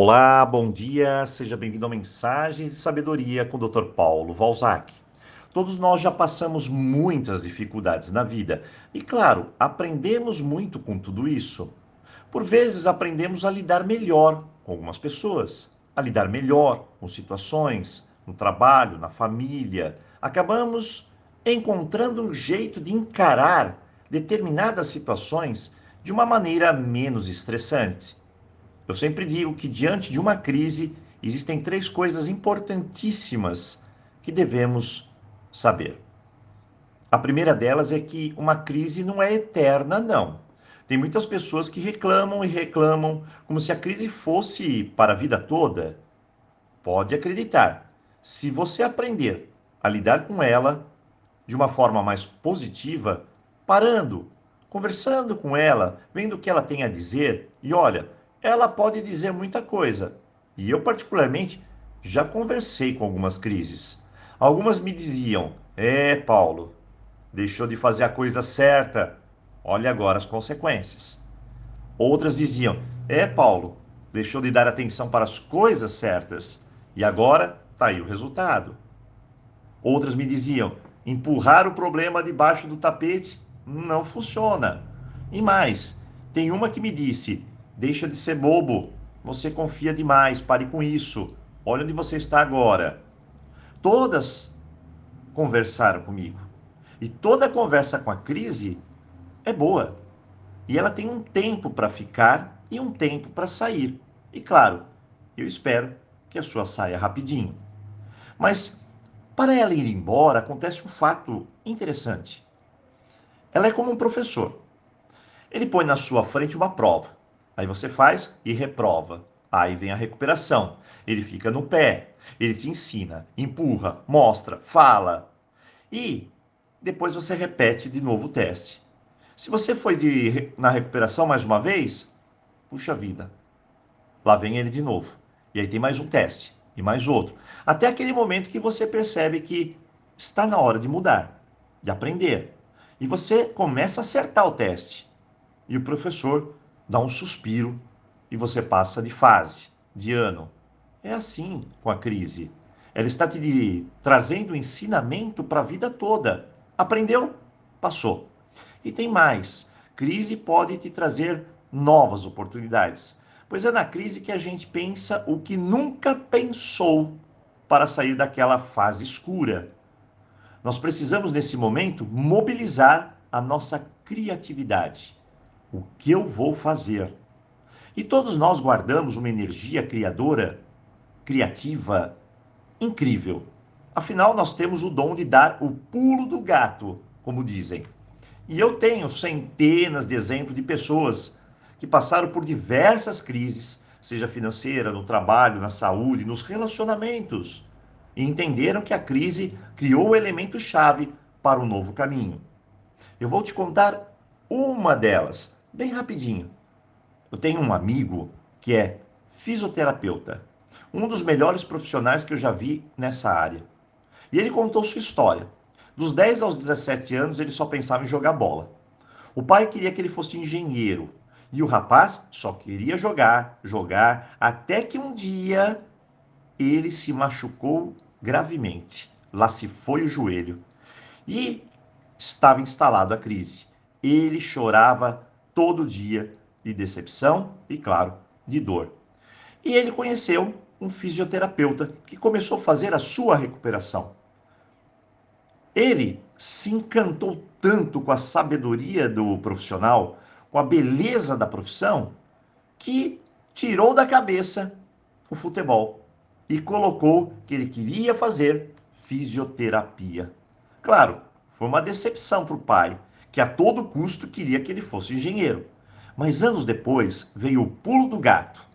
Olá, bom dia, seja bem-vindo a Mensagens de Sabedoria com o Dr. Paulo Valzac. Todos nós já passamos muitas dificuldades na vida e, claro, aprendemos muito com tudo isso. Por vezes, aprendemos a lidar melhor com algumas pessoas, a lidar melhor com situações, no trabalho, na família. Acabamos encontrando um jeito de encarar determinadas situações de uma maneira menos estressante. Eu sempre digo que diante de uma crise existem três coisas importantíssimas que devemos saber. A primeira delas é que uma crise não é eterna, não. Tem muitas pessoas que reclamam e reclamam como se a crise fosse para a vida toda. Pode acreditar, se você aprender a lidar com ela de uma forma mais positiva, parando, conversando com ela, vendo o que ela tem a dizer, e olha, ela pode dizer muita coisa. E eu, particularmente, já conversei com algumas crises. Algumas me diziam: É, Paulo, deixou de fazer a coisa certa, olha agora as consequências. Outras diziam: É, Paulo, deixou de dar atenção para as coisas certas, e agora está aí o resultado. Outras me diziam: empurrar o problema debaixo do tapete não funciona. E mais, tem uma que me disse: Deixa de ser bobo. Você confia demais. Pare com isso. Olha onde você está agora. Todas conversaram comigo. E toda conversa com a crise é boa. E ela tem um tempo para ficar e um tempo para sair. E claro, eu espero que a sua saia rapidinho. Mas para ela ir embora, acontece um fato interessante. Ela é como um professor. Ele põe na sua frente uma prova. Aí você faz e reprova. Aí vem a recuperação. Ele fica no pé, ele te ensina, empurra, mostra, fala. E depois você repete de novo o teste. Se você foi de, na recuperação mais uma vez, puxa vida. Lá vem ele de novo. E aí tem mais um teste e mais outro. Até aquele momento que você percebe que está na hora de mudar, de aprender. E você começa a acertar o teste. E o professor dá um suspiro e você passa de fase, de ano. É assim com a crise. Ela está te trazendo ensinamento para a vida toda. Aprendeu? Passou. E tem mais. Crise pode te trazer novas oportunidades. Pois é na crise que a gente pensa o que nunca pensou para sair daquela fase escura. Nós precisamos, nesse momento, mobilizar a nossa criatividade o que eu vou fazer. E todos nós guardamos uma energia criadora, criativa, incrível. Afinal, nós temos o dom de dar o pulo do gato, como dizem. E eu tenho centenas de exemplos de pessoas que passaram por diversas crises, seja financeira, no trabalho, na saúde, nos relacionamentos, e entenderam que a crise criou o elemento chave para um novo caminho. Eu vou te contar uma delas, Bem rapidinho. Eu tenho um amigo que é fisioterapeuta, um dos melhores profissionais que eu já vi nessa área. E ele contou sua história. Dos 10 aos 17 anos, ele só pensava em jogar bola. O pai queria que ele fosse engenheiro. E o rapaz só queria jogar, jogar, até que um dia ele se machucou gravemente. Lá se foi o joelho. E estava instalado a crise. Ele chorava todo dia de decepção e, claro, de dor. E ele conheceu um fisioterapeuta que começou a fazer a sua recuperação. Ele se encantou tanto com a sabedoria do profissional, com a beleza da profissão, que tirou da cabeça o futebol e colocou que ele queria fazer fisioterapia. Claro, foi uma decepção para o pai, que a todo custo queria que ele fosse engenheiro. Mas anos depois veio o pulo do gato.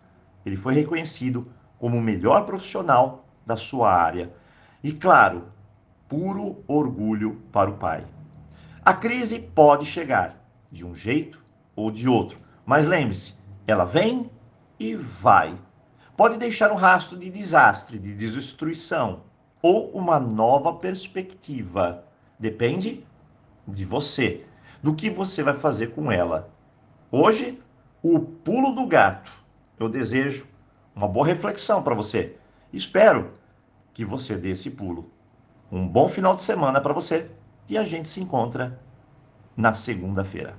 Ele foi reconhecido como o melhor profissional da sua área. E claro, puro orgulho para o pai. A crise pode chegar de um jeito ou de outro, mas lembre-se, ela vem e vai. Pode deixar um rastro de desastre, de destruição ou uma nova perspectiva. Depende de você, do que você vai fazer com ela. Hoje, o pulo do gato. Eu desejo uma boa reflexão para você. Espero que você dê esse pulo. Um bom final de semana para você e a gente se encontra na segunda-feira.